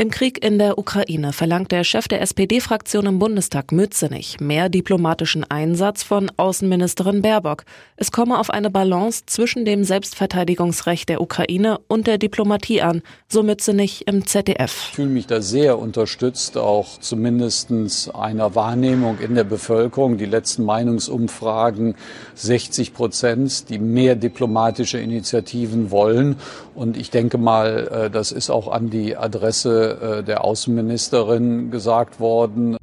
Im Krieg in der Ukraine verlangt der Chef der SPD-Fraktion im Bundestag Mützenich mehr diplomatischen Einsatz von Außenministerin Baerbock. Es komme auf eine Balance zwischen dem Selbstverteidigungsrecht der Ukraine und der Diplomatie an, so Mützenich im ZDF. Ich fühle mich da sehr unterstützt, auch zumindest einer Wahrnehmung in der Bevölkerung. Die letzten Meinungsumfragen 60 Prozent, die mehr diplomatische Initiativen wollen. Und ich denke mal, äh, das ist auch an die Adresse äh, der Außenministerin gesagt worden.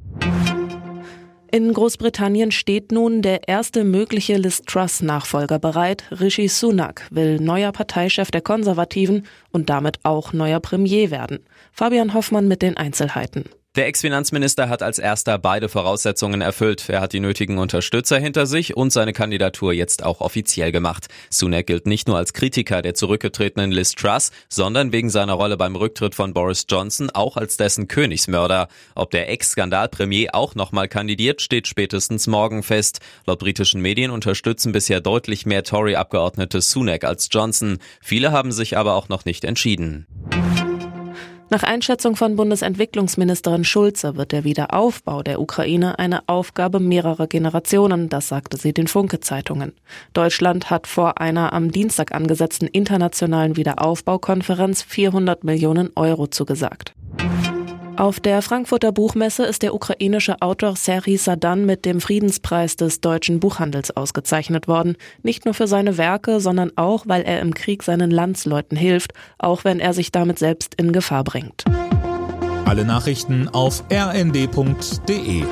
In Großbritannien steht nun der erste mögliche Liz Truss-Nachfolger bereit. Rishi Sunak will neuer Parteichef der Konservativen und damit auch neuer Premier werden. Fabian Hoffmann mit den Einzelheiten. Der Ex-Finanzminister hat als erster beide Voraussetzungen erfüllt. Er hat die nötigen Unterstützer hinter sich und seine Kandidatur jetzt auch offiziell gemacht. Sunak gilt nicht nur als Kritiker der zurückgetretenen Liz Truss, sondern wegen seiner Rolle beim Rücktritt von Boris Johnson auch als dessen Königsmörder. Ob der Ex-Skandalpremier auch nochmal kandidiert, steht spätestens morgen fest. Laut britischen Medien unterstützen bisher deutlich mehr Tory-Abgeordnete Sunak als Johnson. Viele haben sich aber auch noch nicht entschieden. Nach Einschätzung von Bundesentwicklungsministerin Schulze wird der Wiederaufbau der Ukraine eine Aufgabe mehrerer Generationen, das sagte sie den Funke-Zeitungen. Deutschland hat vor einer am Dienstag angesetzten internationalen Wiederaufbaukonferenz 400 Millionen Euro zugesagt. Auf der Frankfurter Buchmesse ist der ukrainische Autor Serhi Sadan mit dem Friedenspreis des deutschen Buchhandels ausgezeichnet worden. Nicht nur für seine Werke, sondern auch, weil er im Krieg seinen Landsleuten hilft, auch wenn er sich damit selbst in Gefahr bringt. Alle Nachrichten auf rnd.de